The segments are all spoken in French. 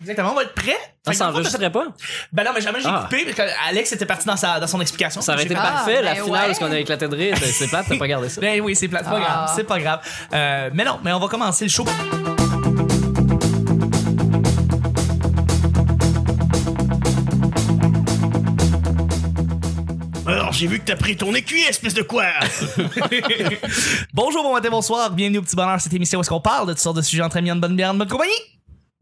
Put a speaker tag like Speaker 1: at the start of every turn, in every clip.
Speaker 1: Exactement, on va être prêt.
Speaker 2: Ça
Speaker 1: le fond,
Speaker 2: s'enregistrait pas?
Speaker 1: Ben non, mais jamais j'ai
Speaker 2: Ah.
Speaker 1: coupé parce que Alex était parti dans, sa, dans son explication.
Speaker 2: Ça aurait été
Speaker 1: fait-
Speaker 3: Ah,
Speaker 2: parfait, la
Speaker 3: ben
Speaker 2: finale,
Speaker 3: ouais.
Speaker 2: parce qu'on a éclaté de rire. Ben, C'est plate, t'as pas gardé ça.
Speaker 1: Ben oui, c'est plate, c'est pas
Speaker 3: Ah.
Speaker 1: grave, c'est pas grave. Euh, mais non, mais on va commencer le show.
Speaker 4: Alors, j'ai vu que t'as pris ton écuyer, espèce de quoi?
Speaker 1: Bonjour, bon matin, bonsoir, bienvenue au Petit Bonheur, cette émission où est-ce qu'on parle de toutes sortes de sujets entre amis, en bonne bière, en bonne compagnie.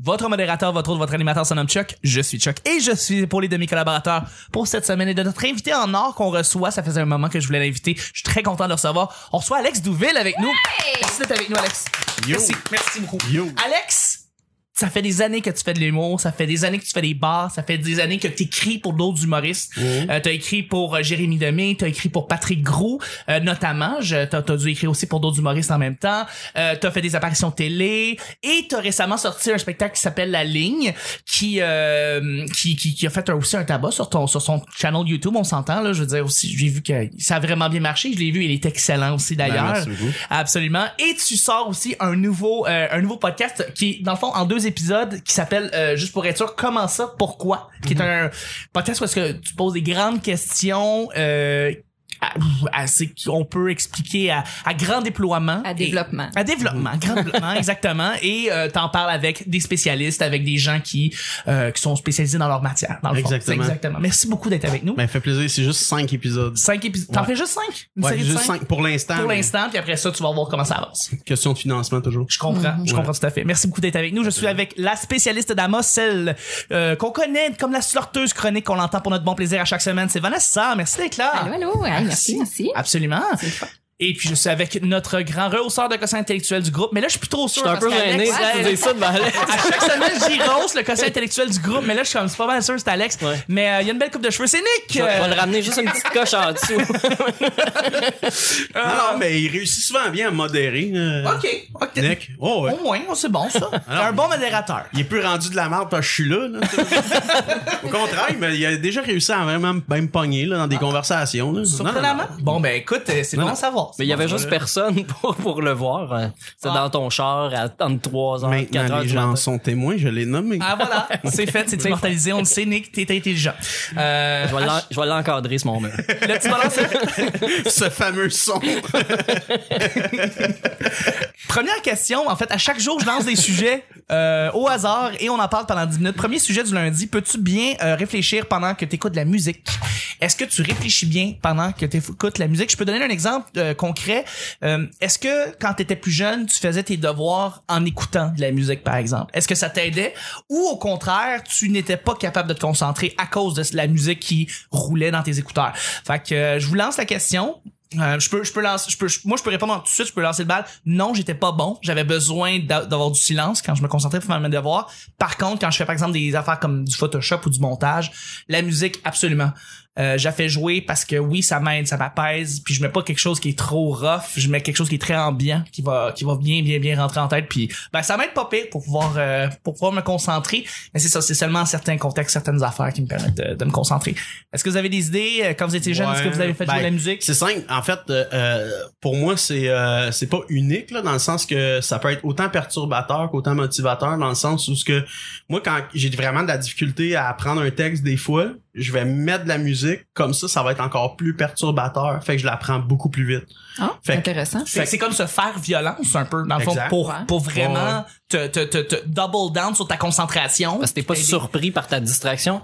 Speaker 1: Votre modérateur, votre autre, votre animateur se nomme Chuck. Je suis Chuck et je suis épaulé de mes collaborateurs pour cette semaine et de notre invité en or qu'on reçoit. Ça faisait un moment que je voulais l'inviter. Je suis très content de le recevoir. On reçoit Alex Douville avec nous. Merci d'être avec nous, Alex.
Speaker 4: Yo.
Speaker 1: Merci, merci beaucoup.
Speaker 4: Yo.
Speaker 1: Alex, ça fait des années que tu fais de l'humour, ça fait des années que tu fais des bars, ça fait des années que tu écris pour d'autres humoristes. Euh, t'as écrit pour euh, Jérémy Demé, t'as écrit pour Patrick Groux, euh, notamment. Je- T'as as dû écrire aussi pour d'autres humoristes en même temps. Euh, t'as fait des apparitions télé et t'as récemment sorti un spectacle qui s'appelle La Ligne, qui, euh, qui, qui qui a fait aussi un tabac sur ton sur son channel YouTube. On s'entend là. Je veux dire aussi, j'ai vu que ça a vraiment bien marché. Je l'ai vu, il est excellent aussi d'ailleurs.
Speaker 4: Ben, beaucoup.
Speaker 1: Absolument. Et tu sors aussi un nouveau euh, un nouveau podcast qui dans le fond en deux épisodes qui s'appelle euh, juste pour être sûr comment ça pourquoi? Qui est un podcast où est-ce que tu poses des grandes questions euh, à- qu'on peut expliquer à, à grand déploiement
Speaker 3: À
Speaker 1: Et-
Speaker 3: développement.
Speaker 1: à développement, grand développement, exactement. Et euh, t'en parles avec des spécialistes, avec des gens qui euh, qui sont spécialisés dans leur matière. Dans le fond.
Speaker 4: Exactement.
Speaker 1: Exactement. Merci beaucoup d'être avec nous.
Speaker 4: Ben, fait plaisir, c'est juste 5 épisodes.
Speaker 1: Cinq épisodes. T'en
Speaker 4: Ouais.
Speaker 1: fais juste cinq? Une
Speaker 4: Ouais,
Speaker 1: série de
Speaker 4: juste
Speaker 1: cinq?
Speaker 4: 5 pour l'instant.
Speaker 1: Pour
Speaker 4: mais
Speaker 1: l'instant, puis après ça, tu vas voir comment ça avance.
Speaker 4: Question de financement, toujours.
Speaker 1: Je comprends, je
Speaker 4: Ouais.
Speaker 1: comprends tout à fait. Merci beaucoup d'être avec nous. Je suis avec la spécialiste d'Amos, celle euh, qu'on connaît comme la slorteuse chronique qu'on entend pour notre bon plaisir à chaque semaine. C'est Vanessa. Merci d'être là.
Speaker 3: Allô, allô. Hey, merci, merci.
Speaker 1: Absolument. Et puis je suis avec notre grand rehausseur de quotient intellectuel du groupe. Mais là, je suis plus trop sûr.
Speaker 2: Je suis un peu gêné de ça devant Alex.
Speaker 1: à chaque semaine, j'y rehausse le quotient intellectuel du groupe. Mais là, je suis comme, c'est pas mal sûr, c'est Alex.
Speaker 2: Ouais.
Speaker 1: Mais euh, il y a une belle coupe de cheveux. C'est Nick.
Speaker 2: Je vais je vais
Speaker 1: Euh,
Speaker 2: le ramener juste une petite coche en dessous.
Speaker 4: Non, non, mais il réussit souvent bien à modérer. euh,
Speaker 1: OK. OK.
Speaker 4: Nick. Oh, ouais.
Speaker 1: Au moins, oh, c'est bon, ça.
Speaker 4: Alors,
Speaker 1: un bon modérateur.
Speaker 4: Il est plus rendu de la merde parce que je suis là. là. Au contraire, mais il a déjà réussi à vraiment bien me pogner là, dans des conversations. Là. Non, non.
Speaker 1: Bon, ben écoute, euh, c'est bon à savoir.
Speaker 2: Mais il y avait juste
Speaker 1: personne.
Speaker 2: pour, pour le voir. hein. C'est
Speaker 1: Ah.
Speaker 2: dans ton char à entre 3 heures, 4
Speaker 4: Maintenant,
Speaker 2: heures
Speaker 4: les gens
Speaker 2: matin.
Speaker 4: sont témoins, je l'ai nommé.
Speaker 1: Ah voilà, c'est fait, c'est immortalisé, on le sait, Nick, t'es intelligent. Euh,
Speaker 2: Je vais l'en- je vais l'encadrer, ce moment.
Speaker 1: le petit c'est-
Speaker 4: Ce fameux son.
Speaker 1: Première question, en fait, à chaque jour, je lance des sujets euh, au hasard et on en parle pendant 10 minutes. Premier sujet du lundi, peux-tu bien euh, réfléchir pendant que tu écoutes de la musique? Est-ce que tu réfléchis bien pendant que tu écoutes la musique? Je peux donner un exemple euh, concret. Euh, Est-ce que quand tu étais plus jeune, tu faisais tes devoirs en écoutant de la musique, par exemple? Est-ce que ça t'aidait? Ou au contraire, tu n'étais pas capable de te concentrer à cause de la musique qui roulait dans tes écouteurs? Fait que euh, je vous lance la question. Euh, je peux, je peux lancer, je peux, moi je peux répondre tout de suite, je peux lancer le bal. Non, j'étais pas bon. J'avais besoin d'a- d'avoir du silence quand je me concentrais pour faire mes devoirs. Par contre, quand je fais par exemple des affaires comme du Photoshop ou du montage, la musique absolument. Euh, j'ai fait jouer parce que oui, ça m'aide, ça m'apaise. Puis je mets pas quelque chose qui est trop rough. Je mets quelque chose qui est très ambiant, qui va, qui va bien, bien, bien rentrer en tête. Puis ben ça m'aide pas pire pour pouvoir, euh, pour pouvoir me concentrer. Mais c'est ça, c'est seulement en certains contextes, certaines affaires qui me permettent de, de me concentrer. Est-ce que vous avez des idées euh, quand vous étiez jeune Est-ce que vous avez fait jouer
Speaker 4: Ben,
Speaker 1: de la musique?
Speaker 4: C'est simple. En fait, euh, euh, pour moi, c'est euh, c'est pas unique là, dans le sens que ça peut être autant perturbateur qu'autant motivateur, dans le sens où ce que moi, quand j'ai vraiment de la difficulté à apprendre un texte des fois, je vais mettre de la musique comme ça, ça va être encore plus perturbateur. Fait que je l'apprends beaucoup plus vite.
Speaker 3: Ah,
Speaker 4: Fait que-
Speaker 3: intéressant.
Speaker 1: C'est comme se faire violence un peu dans le fond pour pour vraiment
Speaker 4: Ouais.
Speaker 1: te, te, te, te double down sur ta concentration.
Speaker 2: Parce que t'es pas surpris par ta distraction?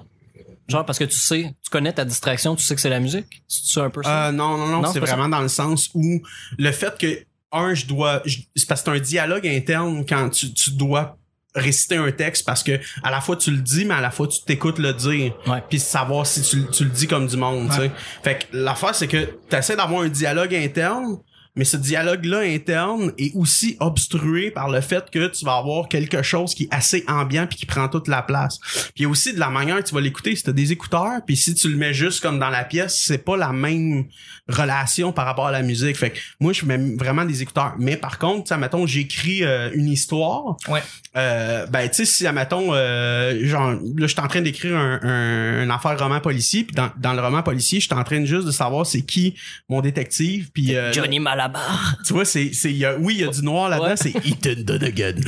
Speaker 2: Genre, parce que tu sais, tu connais ta distraction, tu sais que c'est la musique? C'est un peu ça?
Speaker 4: Euh, non, non, non,
Speaker 2: Non,
Speaker 4: c'est vraiment dans le sens où le fait que un, je dois, je- c'est parce que c'est un dialogue interne quand tu, tu dois réciter un texte parce que à la fois tu le dis mais à la fois tu t'écoutes le dire.
Speaker 2: Ouais.
Speaker 4: puis savoir si tu, tu le dis comme du monde tu sais. Fait que l'affaire c'est que tu essaies d'avoir un dialogue interne mais ce dialogue-là interne est aussi obstrué par le fait que tu vas avoir quelque chose qui est assez ambiant puis qui prend toute la place. Puis aussi de la manière que tu vas l'écouter. Si tu des écouteurs, puis si tu le mets juste comme dans la pièce, c'est pas la même relation par rapport à la musique. Fait que moi, je mets vraiment des écouteurs. Mais par contre, tu sais, mettons, j'écris euh, une histoire.
Speaker 1: Ouais.
Speaker 4: Euh, ben, tu sais, si, mettons, euh, genre, là, je suis en train d'écrire un, un, une affaire roman policier, puis dans, dans le roman policier, je suis en train juste de savoir c'est qui mon détective, puis... Euh,
Speaker 2: Johnny Malade. La barre.
Speaker 4: Tu vois, c'est, c'est, il y a- oui, il y a du noir là-dedans,
Speaker 2: Ouais.
Speaker 4: c'est Ethan Donegan.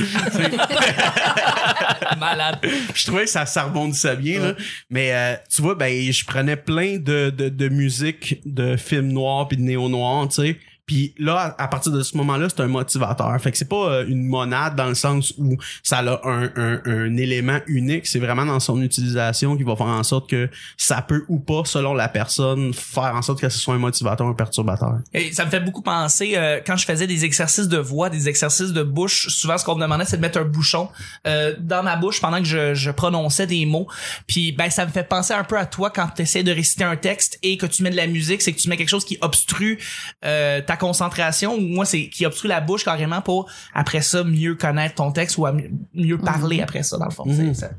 Speaker 1: Malade.
Speaker 4: je trouvais que ça, ça rebondissait bien, là. Mais, euh, tu vois, ben, je prenais plein de, de, de musique, de films noirs puis de néo-noirs, tu sais. Puis là, à partir de ce moment-là, c'est un motivateur. Fait que c'est pas euh, une monade dans le sens où ça a un, un, un élément unique. C'est vraiment dans son utilisation qui va faire en sorte que ça peut ou pas, selon la personne, faire en sorte que ce soit un motivateur un perturbateur.
Speaker 1: Et ça me fait beaucoup penser euh, quand je faisais des exercices de voix, des exercices de bouche. Souvent, ce qu'on me demandait, c'est de mettre un bouchon euh, dans ma bouche pendant que je, je prononçais des mots. Puis, ben, ça me fait penser un peu à toi quand tu essaies de réciter un texte et que tu mets de la musique, c'est que tu mets quelque chose qui obstrue euh, ta concentration. Ou moi, c'est qui obstrue la bouche carrément pour après ça mieux connaître ton texte ou à mieux- parler après ça dans le fond.
Speaker 4: Mhm.
Speaker 1: C'est ça.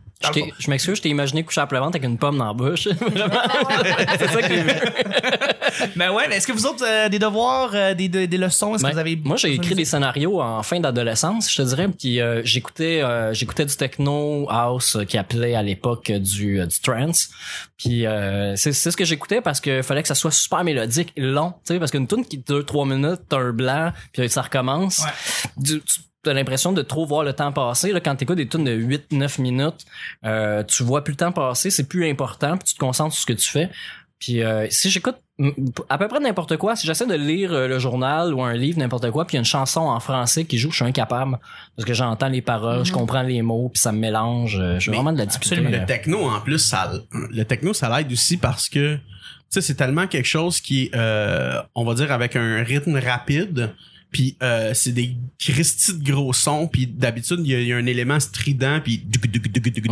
Speaker 2: Je m'excuse, je t'ai imaginé coucher à plevante avec une pomme dans la bouche. C'est ça que j'ai vu.
Speaker 1: Ben ouais, mais est-ce que vous autres euh, des devoirs, euh, des, des, des leçons, est-ce
Speaker 2: Ben,
Speaker 1: que vous avez
Speaker 2: moi, j'ai écrit des scénarios en fin d'adolescence, je te dirais, puis euh, j'écoutais euh, j'écoutais du techno house euh, qui appelait à l'époque euh, du euh, du trance. Puis euh, c'est c'est ce que j'écoutais parce que fallait que ça soit super mélodique, long, tu sais parce qu'une tune qui dure trois minutes, t'as un blanc, puis ça recommence.
Speaker 1: Ouais.
Speaker 2: Du- tu T'as l'impression de trop voir le temps passer. Là, quand t'écoutes des tunes de 8-9 minutes, euh, tu vois plus le temps passer, c'est plus important, puis tu te concentres sur ce que tu fais. Puis euh, si j'écoute à peu près n'importe quoi, si j'essaie de lire euh, le journal ou un livre, n'importe quoi, puis il y a une chanson en français qui joue, je suis incapable. Parce que j'entends les paroles, je comprends les mots, puis ça me mélange. euh, J'ai
Speaker 4: Mais
Speaker 2: vraiment de la difficulté.
Speaker 4: Le techno, en plus, ça, le techno, ça l'aide aussi parce que, tu sais, c'est tellement quelque chose qui euh, on va dire, avec un rythme rapide. Puis euh, c'est des cristis de gros sons. Puis d'habitude, il y, a- il y a un élément strident. Puis.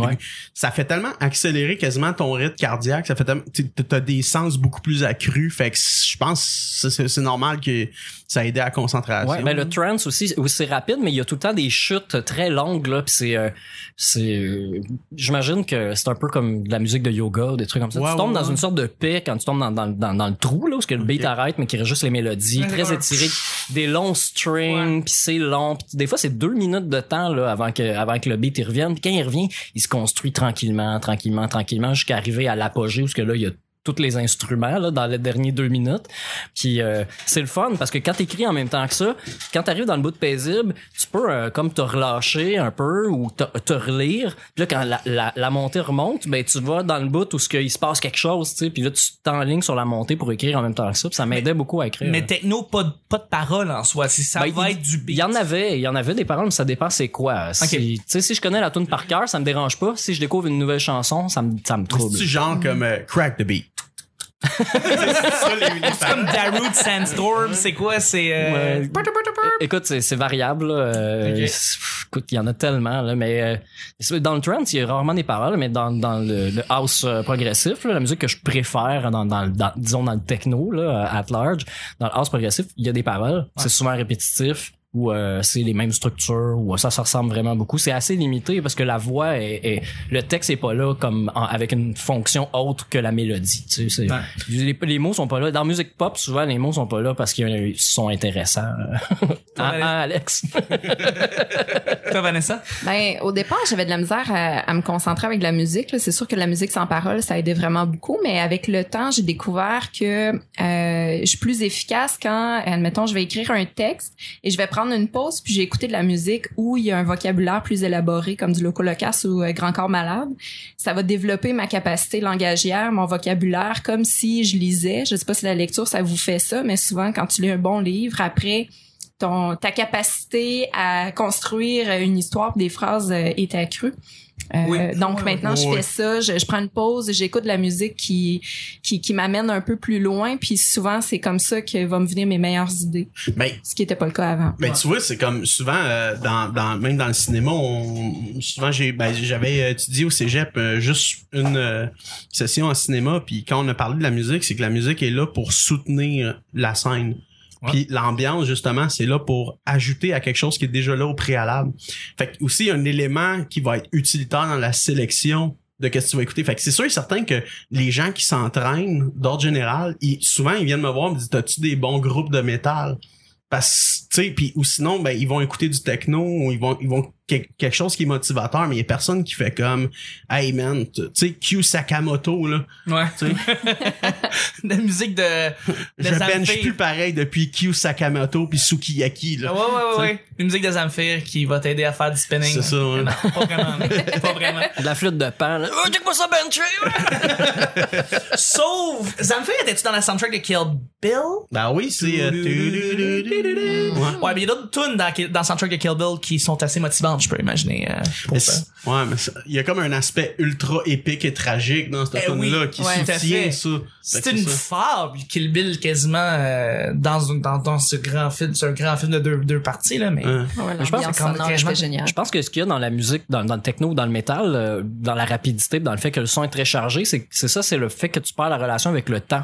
Speaker 2: Ouais.
Speaker 4: ça fait tellement accélérer quasiment ton rythme cardiaque. Ça fait tellement, tu as des sens beaucoup plus accrus. Fait que je pense que c'est normal que ça a aidé à la concentration.
Speaker 2: Ouais, ben le trance aussi, c'est rapide, mais il y a tout le temps des chutes très longues là, puis c'est, euh, c'est, euh, j'imagine que c'est un peu comme de la musique de yoga, ou des trucs comme ça.
Speaker 4: Ouais,
Speaker 2: tu tombes
Speaker 4: ouais,
Speaker 2: dans une sorte de paix quand tu tombes dans, dans, dans, dans le trou là, où ce que le beat arrête, mais qui reste juste les mélodies, très étirées, des longs strings, puis c'est long, puis des fois c'est deux minutes de temps là avant que avant que le beat il revienne, puis quand il revient, il se construit tranquillement, tranquillement, tranquillement, jusqu'à arriver à l'apogée où ce que là il y a tous les instruments là, dans les derniers deux minutes. Puis euh, c'est le fun parce que quand t'écris en même temps que ça, quand t'arrives dans le bout de paisible, tu peux euh, comme te relâcher un peu ou te, te relire. Puis là, quand la, la, la montée remonte, ben tu vas dans le bout où ce qu'il se passe quelque chose, tu sais. Puis là, tu t'enlignes sur la montée pour écrire en même temps que ça. Puis ça m'aidait beaucoup à écrire.
Speaker 1: Mais techno, pas de, pas de parole en soi. Si ça
Speaker 2: Ben,
Speaker 1: va
Speaker 2: il-
Speaker 1: être du beat.
Speaker 2: Il y en avait, il y en avait des paroles, mais ça dépend c'est quoi. Si, tu sais, si je connais la tune par cœur, ça me dérange pas. Si je découvre une nouvelle chanson, ça me, ça me trouble.
Speaker 4: C'est genre comme euh, crack the beat? C'est ça les, les
Speaker 1: C'est comme Darude Sandstorm, c'est quoi? C'est... Euh...
Speaker 2: Ouais. Écoute, c'est, c'est variable. Euh, Écoute, il y en a tellement. Là, mais euh, dans le trance, il y a rarement des paroles, mais dans, dans le, le house euh, progressif, là, la musique que je préfère, dans, dans, dans- disons dans le techno, là, at large, dans le house progressif, il y a des paroles. C'est souvent répétitif ou euh, c'est les mêmes structures ou ça ça ressemble vraiment beaucoup c'est assez limité parce que la voix est, est- le texte est pas là comme en- avec une fonction autre que la mélodie tu sais c'est-
Speaker 1: Ouais.
Speaker 2: les, les mots sont pas là dans la musique pop souvent les mots sont pas là parce qu'ils sont intéressants ah, ah, Alex
Speaker 1: Toi, Vanessa?
Speaker 3: Ben, au départ, j'avais de la misère à, à me concentrer avec la musique. là. C'est sûr que la musique sans parole, ça aidait vraiment beaucoup, mais avec le temps, j'ai découvert que euh, je suis plus efficace quand, admettons, je vais écrire un texte et je vais prendre une pause puis j'ai écouté de la musique où il y a un vocabulaire plus élaboré comme du loco locasse ou euh, grand corps malade. Ça va développer ma capacité langagière, mon vocabulaire, comme si je lisais. Je sais pas si la lecture ça vous fait ça, mais souvent quand tu lis un bon livre, après ton ta capacité à construire une histoire des phrases euh, est accrue. Euh,
Speaker 1: Oui.
Speaker 3: Donc maintenant, je fais ça, je, je prends une pause, j'écoute de la musique qui qui, qui m'amène un peu plus loin, puis souvent c'est comme ça que va me venir mes meilleures idées,
Speaker 4: Ben,
Speaker 3: ce qui était pas le cas avant.
Speaker 4: Ben tu vois, c'est comme souvent euh, dans, dans même dans le cinéma, on, souvent j'ai ben, j'avais étudié au cégep euh, juste une euh, session en cinéma, puis quand on a parlé de la musique, c'est que la musique est là pour soutenir la scène. Puis l'ambiance justement, c'est là pour ajouter à quelque chose qui est déjà là au préalable. Fait que aussi un élément qui va être utilitaire dans la sélection de qu'est-ce que tu vas écouter. Fait que c'est sûr et certain que les gens qui s'entraînent d'ordre général, ils, souvent ils viennent me voir et me disent "T'as-tu des bons groupes de métal? Parce tu sais puis ou sinon ben ils vont écouter du techno ou ils vont ils vont quelque chose qui est motivateur, mais il y a personne qui fait comme, hey man, tu sais, Q Sakamoto, là,
Speaker 1: Ouais.
Speaker 4: tu sais,
Speaker 1: la musique de, de
Speaker 4: je bench plus pareil depuis Q Sakamoto puis Sukiyaki, là.
Speaker 1: Ouais, ouais, ouais, ouais. Une musique de Zamfir qui va t'aider à faire du spinning.
Speaker 4: C'est ça, ouais.
Speaker 1: Non, pas vraiment. Pas vraiment.
Speaker 2: De la flûte de pan, là. Oh, check-moi ça, bencher!
Speaker 1: Sauf, Zamfir, étais-tu dans la soundtrack de Kill Bill?
Speaker 4: Ben oui, c'est... euh, Ouais.
Speaker 1: Mais il y a d'autres tunes dans, dans le soundtrack de Kill Bill qui sont assez motivantes, je peux imaginer. euh, pour
Speaker 4: Mais
Speaker 1: ça.
Speaker 4: c'est- ouais, mais il y a comme un aspect ultra épique et tragique dans cette
Speaker 1: Eh oui.
Speaker 4: là qui
Speaker 3: Ouais.
Speaker 4: Soutient ça.
Speaker 1: C'est une
Speaker 4: ça.
Speaker 1: fable, Kill Bill, quasiment, euh, dans, un- dans, dans ce grand film. C'est un grand film de deux, deux parties, là, mais.
Speaker 4: Ouais.
Speaker 3: Ouais,
Speaker 2: je pense
Speaker 1: que quand-
Speaker 3: sonore
Speaker 1: quand je-
Speaker 2: pense que ce qu'il y a dans la musique, dans, dans le techno ou dans le métal, euh, dans la rapidité, dans le fait que le son est très chargé, c'est c'est ça, c'est le fait que tu perds la relation avec le temps.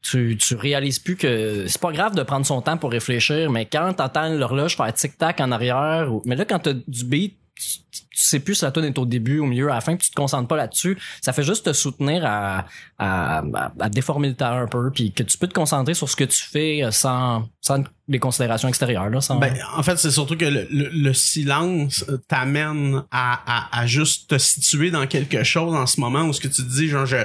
Speaker 2: Tu, tu réalises plus que c'est pas grave de prendre son temps pour réfléchir, mais quand t'entends l'horloge faire tic-tac en arrière, ou- mais là quand t'as du beat, tu, sais plus si la tune est au début, au milieu, à la fin, puis tu te concentres pas là-dessus. Ça fait juste te soutenir à, à, à- déformer le temps un peu, puis que tu peux te concentrer sur ce que tu fais euh, sans, sans les considérations extérieures. Là, sans...
Speaker 4: Ben, en fait, c'est surtout que le, le- le silence euh, t'amène à, à, à juste te situer dans quelque chose en ce moment où ce que tu dis, genre, je,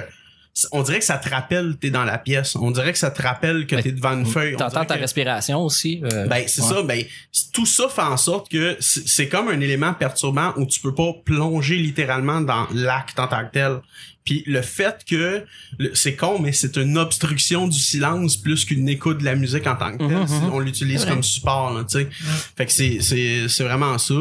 Speaker 4: on dirait que ça te rappelle t'es dans la pièce. On dirait que ça te rappelle que t'es devant une feuille.
Speaker 2: T'entends ta
Speaker 4: que-
Speaker 2: respiration aussi. euh,
Speaker 4: Ben, c'est
Speaker 2: ouais.
Speaker 4: ça, ben, tout ça fait en sorte que c'est c'est comme un élément perturbant où tu peux pas plonger littéralement dans l'acte en tant que tel. Puis le fait que, c'est con, mais c'est une obstruction du silence plus qu'une écoute de la musique en tant que tel.
Speaker 2: Mhm, mhm.
Speaker 4: On l'utilise comme support, là, tu sais. Fait que c'est, c'est, c'est vraiment ça.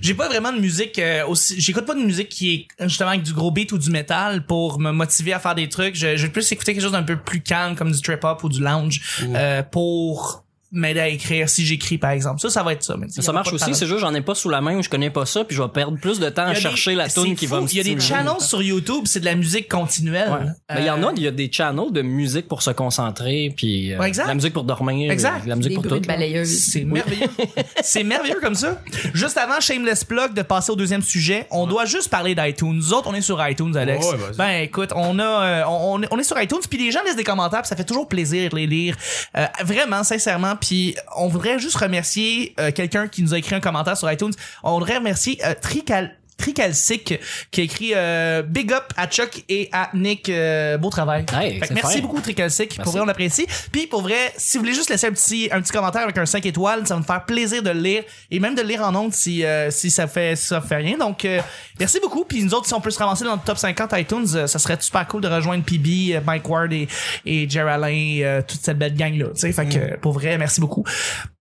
Speaker 1: J'ai pas vraiment de musique euh, aussi. J'écoute pas de musique qui est justement avec du gros beat ou du métal pour me motiver à faire des trucs. Je, je vais plus écouter quelque chose d'un peu plus calme comme du trip hop ou du lounge euh, pour m'aider à écrire si j'écris par exemple. Ça, ça va être ça. Mais
Speaker 2: Ça
Speaker 1: a
Speaker 2: marche aussi, c'est juste j'en ai pas sous la main ou je connais pas ça, puis je vais perdre plus de temps à chercher la tune qui va me
Speaker 1: Il y a des channels sur YouTube, c'est de la musique continuelle.
Speaker 2: Ouais. Mais il y en
Speaker 1: Euh,
Speaker 2: a, il y a des channels de musique pour se concentrer, puis euh,
Speaker 1: Ouais, exact.
Speaker 2: la musique pour dormir,
Speaker 1: Exact.
Speaker 2: la musique
Speaker 3: Des
Speaker 2: pour tout.
Speaker 1: C'est merveilleux. c'est merveilleux comme ça. Juste avant Shameless Plug de passer au deuxième sujet, on doit juste parler d'iTunes. Nous autres, on est sur iTunes, Alex.
Speaker 4: Ouais, vas-y.
Speaker 1: ben écoute, on a, euh, on, on est sur iTunes, puis les gens laissent des commentaires, puis ça fait toujours plaisir de les lire. Euh, vraiment, sincèrement. Puis on voudrait juste remercier euh, quelqu'un qui nous a écrit un commentaire sur iTunes. On voudrait remercier euh, Trical. Tricalcic qui a écrit euh, Big Up à Chuck et à Nick euh, beau travail.
Speaker 2: Hey,
Speaker 1: Fait que merci
Speaker 2: fin.
Speaker 1: beaucoup Tricalcic pour vrai on apprécie. Puis pour vrai, si vous voulez juste laisser un petit un petit commentaire avec un 5 étoiles, ça va me faire plaisir de le lire et même de le lire en ondes si euh, si ça fait si ça fait rien. Donc euh, merci beaucoup. Puis nous autres si on peut se ramasser dans le top 50 iTunes, euh, ça serait super cool de rejoindre PB, euh, Mike Ward et et Jerry Alain, euh, toute cette belle gang là, tu sais. Fait que euh, pour vrai, merci beaucoup.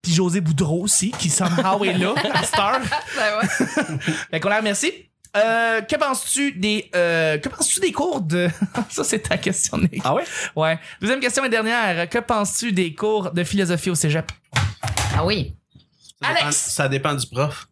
Speaker 1: Puis José Boudreau aussi qui somehow est là à heure.
Speaker 3: Ben ouais.
Speaker 1: Fait qu'on la remercie. Euh, que penses-tu des euh, que penses-tu des cours de ça c'est ta question Nick.
Speaker 2: Ah ouais?
Speaker 1: Ouais. Deuxième question et dernière. Que penses-tu des cours de philosophie au cégep?
Speaker 3: Ah oui.
Speaker 4: Ça dépend,
Speaker 1: Alex!
Speaker 4: ça dépend du prof.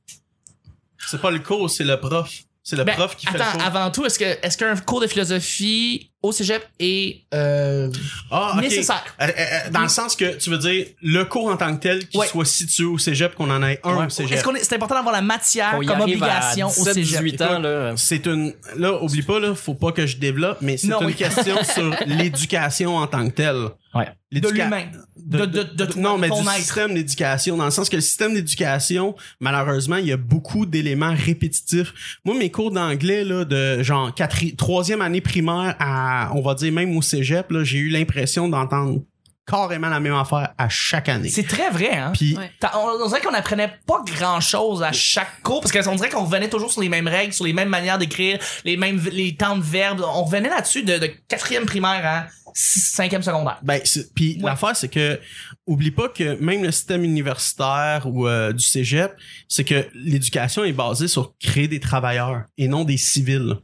Speaker 4: C'est pas le cours, c'est le prof. C'est le
Speaker 1: Ben,
Speaker 4: prof qui fait
Speaker 1: attends,
Speaker 4: le cours.
Speaker 1: avant tout, est-ce que est-ce qu'un cours de philosophie au cégep est euh,
Speaker 4: Ah, ok.
Speaker 1: nécessaire?
Speaker 4: Euh, euh, euh, dans le sens que tu veux dire le cours en tant que tel qui
Speaker 1: Ouais.
Speaker 4: soit situé au cégep, qu'on en ait un
Speaker 2: Ouais.
Speaker 4: au cégep.
Speaker 1: Est-ce qu'on est, c'est important d'avoir la matière comme obligation
Speaker 2: à
Speaker 1: au
Speaker 2: 17,
Speaker 1: cégep?
Speaker 2: 18 ans, là.
Speaker 4: C'est une là, oublie pas là, faut pas que je développe, mais c'est
Speaker 1: Non,
Speaker 4: une
Speaker 1: oui.
Speaker 4: question sur l'éducation en tant que telle.
Speaker 2: Ouais.
Speaker 1: De l'humain. De, de, de, toi,
Speaker 4: non, mais du
Speaker 1: être.
Speaker 4: système d'éducation, dans le sens que le système d'éducation, malheureusement, il y a beaucoup d'éléments répétitifs. Moi, mes cours d'anglais, là, de genre quatri- troisième année primaire à, on va dire même au cégep, là, j'ai eu l'impression d'entendre carrément la même affaire à chaque année.
Speaker 1: C'est très vrai, hein?
Speaker 4: Puis,
Speaker 3: Ouais.
Speaker 1: On, on dirait qu'on apprenait pas grand chose à chaque cours parce qu'on dirait qu'on revenait toujours sur les mêmes règles, sur les mêmes manières d'écrire, les mêmes les temps de verbes. On revenait là-dessus de, de quatrième primaire à cinquième secondaire.
Speaker 4: Ben, puis
Speaker 1: Ouais.
Speaker 4: l'affaire, c'est que oublie pas que même le système universitaire ou euh, du cégep, c'est que l'éducation est basée sur créer des travailleurs et non des civils.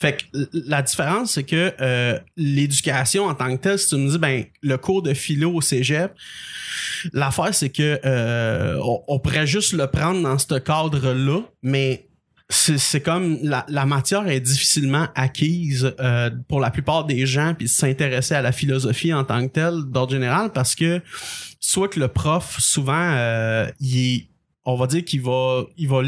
Speaker 4: Fait que la différence, c'est que euh, l'éducation en tant que telle, si tu me dis, ben, le cours de philo au cégep, l'affaire, c'est que euh, on, pourrait juste le prendre dans ce cadre-là, mais c'est comme la, la matière est difficilement acquise euh, pour la plupart des gens puis s'intéresser à la philosophie en tant que telle d'ordre général parce que soit que le prof souvent euh, il est on va dire qu'il va il va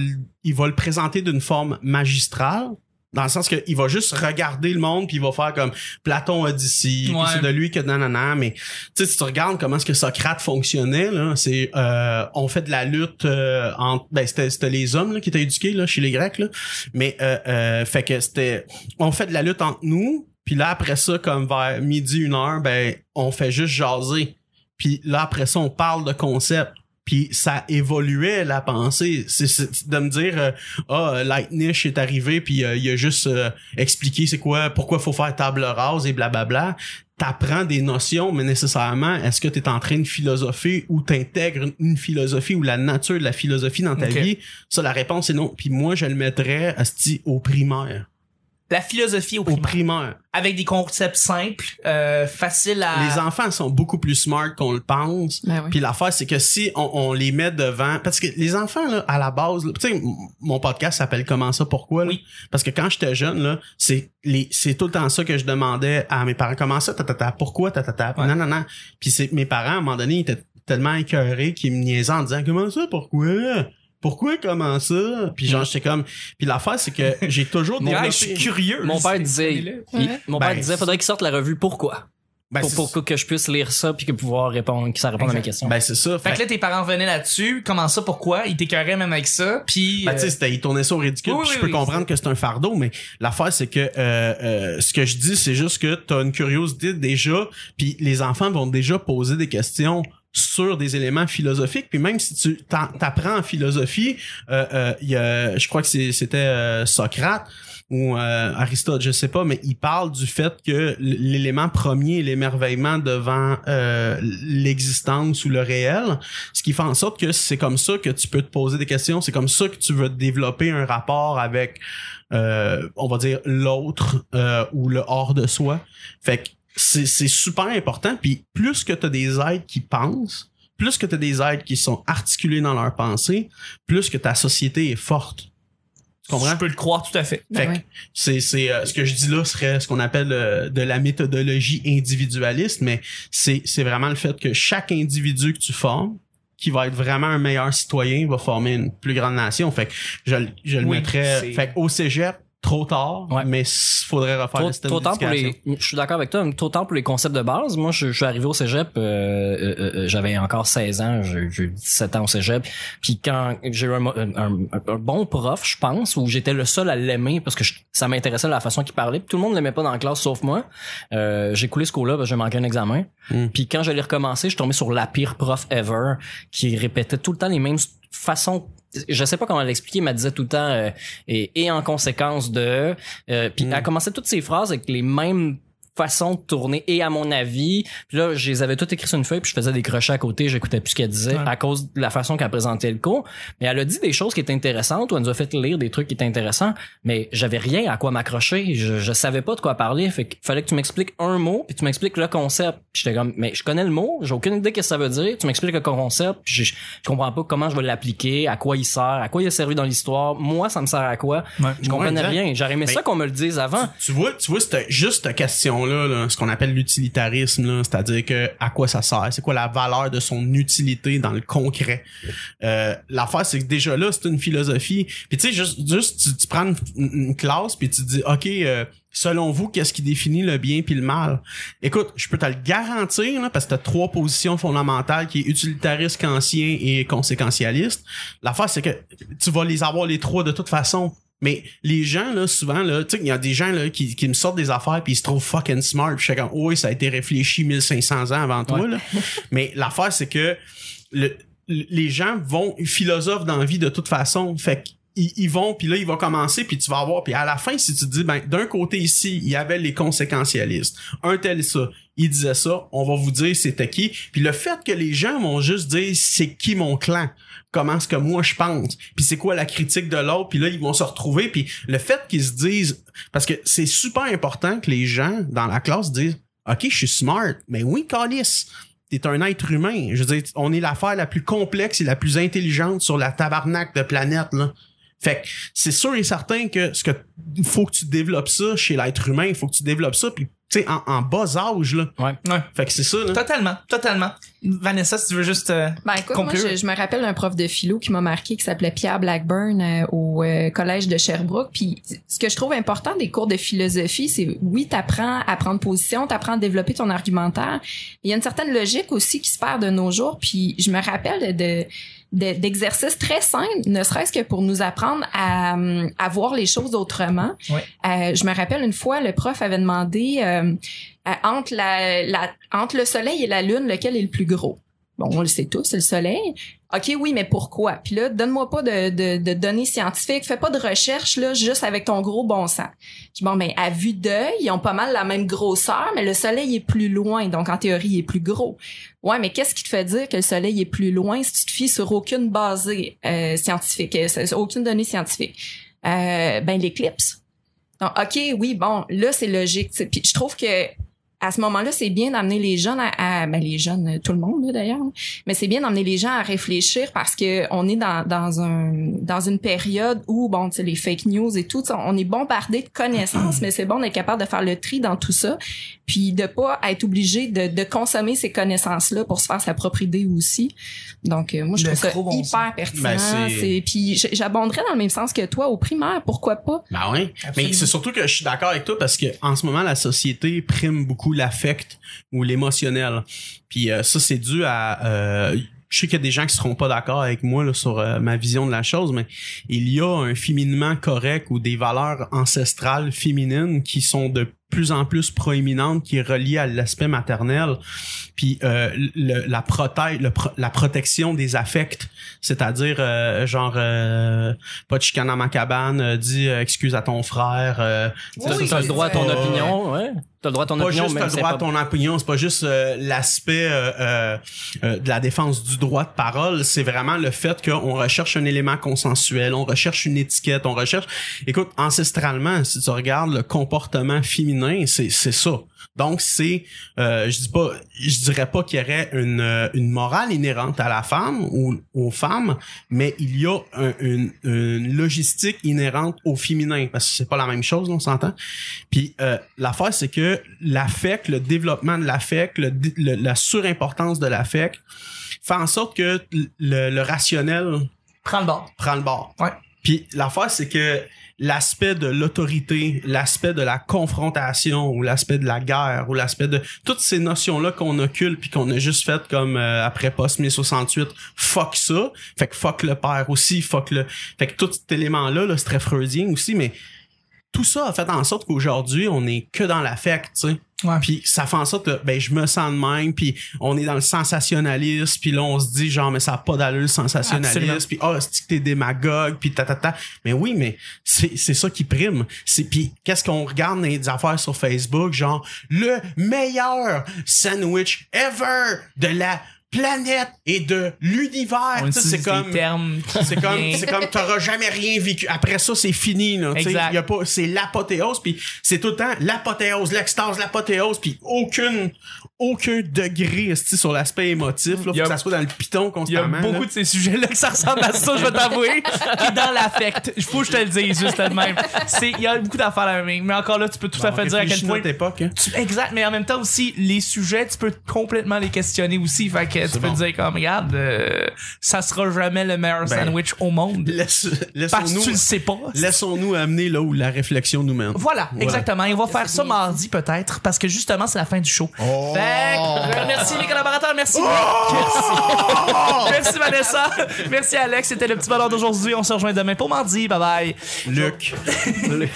Speaker 4: il va le présenter d'une forme magistrale Dans le sens qu'il va juste regarder le monde puis il va faire comme Platon a dit ci,
Speaker 1: Ouais.
Speaker 4: c'est de lui que nanana. Mais tu sais, si tu regardes comment est-ce que Socrate fonctionnait, là, c'est euh, on fait de la lutte euh, entre ben c'était, c'était les hommes là, qui étaient éduqués là, chez les Grecs là. Mais euh, euh, fait que c'était on fait de la lutte entre nous, puis là après ça, comme vers midi, une heure, ben on fait juste jaser. Puis là après ça, on parle de concepts. Puis ça évoluait la pensée. C'est, c'est de me dire euh, ah Lightnish est arrivé puis euh, il a juste euh, expliqué c'est quoi pourquoi faut faire table rase et blablabla. T'apprends des notions, mais nécessairement, est-ce que tu es en train de philosopher ou t'intègres une, une philosophie ou la nature de la philosophie dans ta vie? Ça, la réponse est non. Puis moi, je le mettrais asti, au primaire.
Speaker 1: La philosophie au
Speaker 4: Au
Speaker 1: primaire. Avec des concepts simples, euh, faciles à...
Speaker 4: Les enfants sont beaucoup plus smart qu'on le pense.
Speaker 3: Ben oui.
Speaker 4: Puis l'affaire, c'est que si on, on les met devant... Parce que les enfants, là, à la base... là, Tu sais, mon podcast s'appelle « Comment ça, pourquoi?
Speaker 1: Oui.
Speaker 4: Parce que quand j'étais jeune, là, c'est les c'est tout le temps ça que je demandais à mes parents. Comment ça, tatata, pourquoi, tatata?
Speaker 1: Ouais.
Speaker 4: Non, non, non. Puis c'est mes parents, à un moment donné, ils étaient tellement écœurés qu'ils me niaisaient en disant « Comment ça, pourquoi? » Pourquoi comment ça? Puis genre j'étais comme puis l'affaire c'est que j'ai toujours développé
Speaker 1: je suis curieux.
Speaker 2: Mon père disait, il- mon
Speaker 4: Ben,
Speaker 2: père disait, faudrait qu'il sorte la revue Pourquoi?
Speaker 4: Ben,
Speaker 2: pour, pour que je puisse lire ça puis que pouvoir répondre, que ça réponde à mes questions.
Speaker 4: ben c'est ça.
Speaker 1: Fait que là, tes parents venaient là-dessus. Comment ça, pourquoi? Ils t'écœuraient même avec ça. Puis...
Speaker 4: Ben, tu sais,
Speaker 1: euh,
Speaker 4: c'était, il tournait ça au ridicule.
Speaker 1: Oui,
Speaker 4: puis
Speaker 1: oui,
Speaker 4: je peux
Speaker 1: oui,
Speaker 4: comprendre que c'est un fardeau, mais l'affaire, c'est que euh, euh, ce que je dis, c'est juste que t'as une curiosité déjà, puis les enfants vont déjà poser des questions sur des éléments philosophiques puis même si tu t'apprends en philosophie euh, euh, y a, je crois que c'était euh, Socrate ou euh, Aristote, je sais pas, mais il parle du fait que l'élément premier est l'émerveillement devant euh, l'existence ou le réel, ce qui fait en sorte que c'est comme ça que tu peux te poser des questions, c'est comme ça que tu veux développer un rapport avec, euh, on va dire, l'autre ou le hors de soi. Fait que c'est c'est super important, puis plus que tu as des êtres qui pensent, plus que tu as des êtres qui sont articulés dans leur pensée, plus que ta société est forte. Tu comprends?
Speaker 1: Je peux le croire tout à fait.
Speaker 4: Fait c'est c'est euh, ce que je dis là serait ce qu'on appelle euh, de la méthodologie individualiste mais c'est c'est vraiment le fait que chaque individu que tu formes qui va être vraiment un meilleur citoyen va former une plus grande nation fait que je, le- je le
Speaker 1: Oui,
Speaker 4: mettrais fait que au cégep trop tard
Speaker 2: Ouais.
Speaker 4: mais il faudrait refaire
Speaker 2: Trop,
Speaker 4: le système
Speaker 2: trop tard pour les, je suis d'accord avec toi, mais trop tard pour les concepts de base. Moi, je, je suis arrivé au cégep, euh, euh, euh, j'avais encore 16 ans, j'ai j'ai eu 17 ans au cégep. Puis quand j'ai eu un, mo- un, un- un bon prof, je pense, où j'étais le seul à l'aimer parce que je- ça m'intéressait la façon qu'il parlait. Puis tout le monde l'aimait pas dans la classe sauf moi. Euh, j'ai coulé ce cours-là parce que j'ai manqué un examen.
Speaker 4: Mm.
Speaker 2: Puis quand j'allais recommencer, je suis tombé sur la pire prof ever qui répétait tout le temps les mêmes façons je sais pas comment l'expliquer, mais elle disait tout le temps euh, et, et en conséquence de euh, puis
Speaker 4: Mm.
Speaker 2: elle commençait toutes ses phrases avec les mêmes façons de tourner. Et à mon avis puis là je les avais toutes écrites sur une feuille puis je faisais des crochets à côté j'écoutais plus ce qu'elle disait
Speaker 1: Ouais.
Speaker 2: à cause de la façon qu'elle présentait le cours. Mais elle a dit des choses qui étaient intéressantes ou elle nous a fait lire des trucs qui étaient intéressants mais j'avais rien à quoi m'accrocher. Je, je savais pas de quoi parler fait qu'il fallait que tu m'expliques un mot puis tu m'expliques le concept. J'étais comme mais je connais le mot j'ai aucune idée qu'est-ce que ça veut dire tu m'expliques le concept puis je, je comprends pas comment je vais l'appliquer à quoi il sert à quoi il a servi dans l'histoire moi ça me sert à quoi?
Speaker 1: Ouais.
Speaker 2: je comprenais rien. J'aurais aimé ça qu'on me le dise avant.
Speaker 4: Tu vois, tu vois, cette, juste cette ce qu'on appelle l'utilitarisme, c'est-à-dire que à quoi ça sert, c'est quoi la valeur de son utilité dans le concret. Euh, L'affaire, c'est que déjà là, c'est une philosophie. Puis tu sais, juste, juste tu, tu prends une, classe puis tu dis, ok, euh, selon vous, qu'est-ce qui définit le bien puis le mal? Écoute, je peux te le garantir, parce que t'as trois positions fondamentales qui est utilitariste, kantien et conséquentialiste. L'affaire, c'est que tu vas les avoir les trois de toute façon. Mais les gens, là, souvent, là, tu sais, il y a des gens, là, qui, qui me sortent des affaires puis ils se trouvent fucking smart. Puis je suis comme, oui, ça a été réfléchi 1500 ans avant toi, là. Mais l'affaire, c'est que le- le- les gens vont philosophes dans la vie de toute façon. Fait qu'ils ils vont, puis là, ils vont commencer, puis tu vas voir. Puis à la fin, si tu te dis, ben, d'un côté ici, il y avait les conséquentialistes. Un tel ça. Il disait ça. On va vous dire c'était qui. Puis le fait que les gens vont juste dire c'est qui mon clan? Comment est-ce que moi je pense. Puis c'est quoi la critique de l'autre puis là ils vont se retrouver puis le fait qu'ils se disent parce que c'est super important que les gens dans la classe disent ok je suis smart mais oui Calis t'es un être humain. Je veux dire on est l'affaire la plus complexe et la plus intelligente sur la tabarnak de planète là Fait que c'est sûr et certain que ce que il faut que tu développes ça chez l'être humain, il faut que tu développes ça puis tu sais en, en bas âge là.
Speaker 2: Ouais.
Speaker 1: Ouais.
Speaker 4: Fait que c'est ça là.
Speaker 1: Totalement, totalement. Vanessa, si tu veux juste euh,
Speaker 3: Ben écoute, moi, je, je me rappelle d'un prof de philo qui m'a marqué qui s'appelait Pierre Blackburn euh, au euh, collège de Sherbrooke. Puis ce que je trouve important des cours de philosophie, c'est oui, t'apprends à prendre position, t'apprends à développer ton argumentaire. Il y a une certaine logique aussi qui se perd de nos jours. Puis je me rappelle de de- d'exercices très simples, ne serait-ce que pour nous apprendre à, à voir les choses autrement.
Speaker 1: Ouais.
Speaker 3: Euh, je me rappelle une fois, le prof avait demandé euh, euh, entre la, la entre le soleil et la lune, lequel est le plus gros? Bon, on le sait tous, c'est le soleil. OK, oui, mais pourquoi? Puis là, donne-moi pas de, données scientifiques, fais pas de recherche là, juste avec ton gros bon sens. Je bon, ben, à vue d'œil, ils ont pas mal la même grosseur, mais le soleil est plus loin, donc en théorie, il est plus gros. Ouais, mais qu'est-ce qui te fait dire que le soleil est plus loin si tu te fies sur aucune basée euh, scientifique, euh, aucune donnée scientifique? Euh, ben, l'éclipse. OK, oui, bon, là, c'est logique. Puis je trouve que à ce moment-là, c'est bien d'amener les jeunes à, à- ben les jeunes, tout le monde d'ailleurs, mais c'est bien d'amener les gens à réfléchir parce que on est dans, dans un dans une période où bon, tu sais les fake news et tout, on est bombardé de connaissances, mais c'est bon d'être capable de faire le tri dans tout ça, puis de pas être obligé de, de consommer ces connaissances-là pour se faire sa propre idée aussi. Donc euh, moi je trouve ça
Speaker 1: bon
Speaker 3: hyper pertinent.
Speaker 4: Ben, c'est-
Speaker 3: c'est puis j'abonderais dans le même sens que toi au primaire, pourquoi pas?
Speaker 4: Ben oui. Mais c'est surtout que je suis d'accord avec toi parce que en ce moment la société prime beaucoup l'affect ou l'émotionnel. Puis euh, ça c'est dû à euh, je sais qu'il y a des gens qui seront pas d'accord avec moi là, sur euh, ma vision de la chose, mais il y a un féminement correct ou des valeurs ancestrales féminines qui sont de plus en plus proéminentes, qui est reliée à l'aspect maternel, puis euh, le- la, proté le pro- la protection des affects, c'est-à-dire euh, genre euh, pas de chicane dans ma cabane, euh, dis euh, excuse à ton frère, euh,
Speaker 2: T'as
Speaker 1: Oui,
Speaker 2: t'as le
Speaker 1: c'est
Speaker 2: droit à ton opinion, ouais. T'as le droit à ton
Speaker 4: pas
Speaker 2: opinion,
Speaker 4: juste t'as le droit à
Speaker 2: pas-
Speaker 4: ton opinion, c'est pas juste euh, l'aspect euh, euh, euh, de la défense du droit de parole, c'est vraiment le fait qu'on recherche un élément consensuel, on recherche une étiquette, on recherche. Écoute, ancestralement, si tu regardes le comportement féminin, c'est c'est ça. Donc c'est, euh, je dis pas, je dirais pas qu'il y aurait une euh, une morale inhérente à la femme ou aux femmes, mais il y a un- une, une logistique inhérente au féminin parce que c'est pas la même chose, on s'entend. Puis euh, l'affaire, c'est que l'affect, le développement de l'affect, le, le- la surimportance de l'affect fait en sorte que le, le rationnel
Speaker 1: prends le bord.
Speaker 4: prend le bord.
Speaker 1: Ouais.
Speaker 4: Puis l'affaire, c'est que l'aspect de l'autorité, l'aspect de la confrontation ou l'aspect de la guerre ou l'aspect de toutes ces notions-là qu'on occulte puis qu'on a juste fait comme euh, après post 1068, fuck ça. Fait que fuck le père aussi, fuck le... Fait que tout cet élément-là, là, c'est très freudien aussi, mais tout ça a fait en sorte qu'aujourd'hui, on est que dans l'affect, tu sais. Puis ça fait en sorte que ben je me sens de même, puis on est dans le sensationnalisme, puis là on se dit genre mais ça a pas d'allure le sensationnalisme, puis ah c'est que t'es démagogue, puis ta ta ta. Mais oui, mais c'est c'est ça qui prime. C'est puis qu'est-ce qu'on regarde dans les affaires sur Facebook, genre le meilleur sandwich ever de la planète et de l'univers. C'est comme c'est comme c'est comme t'auras jamais rien vécu après ça c'est fini là
Speaker 1: Exact.
Speaker 4: y a pas c'est l'apothéose puis c'est tout le temps l'apothéose l'extase l'apothéose puis aucune aucun degré sur l'aspect émotif là faut que ça soit dans le piton
Speaker 1: Il y a
Speaker 4: constamment
Speaker 1: beaucoup
Speaker 4: là.
Speaker 1: de ces sujets-là que ça ressemble à ça, je vais t'avouer. Puis dans l'affect. Il faut que je te le dise juste de même. C'est, il y a beaucoup d'affaires là, mais mais encore là, tu peux tout à fait dire à quel point.
Speaker 4: époque hein.
Speaker 1: Tu- exact, mais en même temps aussi, les sujets, tu peux complètement les questionner aussi. Fait que tu peux
Speaker 4: bon.
Speaker 1: dire comme, regarde, euh, ça sera jamais le meilleur
Speaker 4: Ben,
Speaker 1: sandwich au monde.
Speaker 4: Laisse-
Speaker 1: Parce que tu le sais pas.
Speaker 4: laissons-nous amener là où la réflexion nous mène
Speaker 1: Voilà, exactement. Et on va faire ça mardi peut-être, parce que justement, c'est la fin du show.
Speaker 4: Oh!
Speaker 1: Fait que, merci les collaborateurs, merci. Merci. merci Vanessa, merci Alex, c'était le petit bonheur d'aujourd'hui. On se rejoint demain pour mardi. Bye bye.
Speaker 4: Luc
Speaker 2: Le-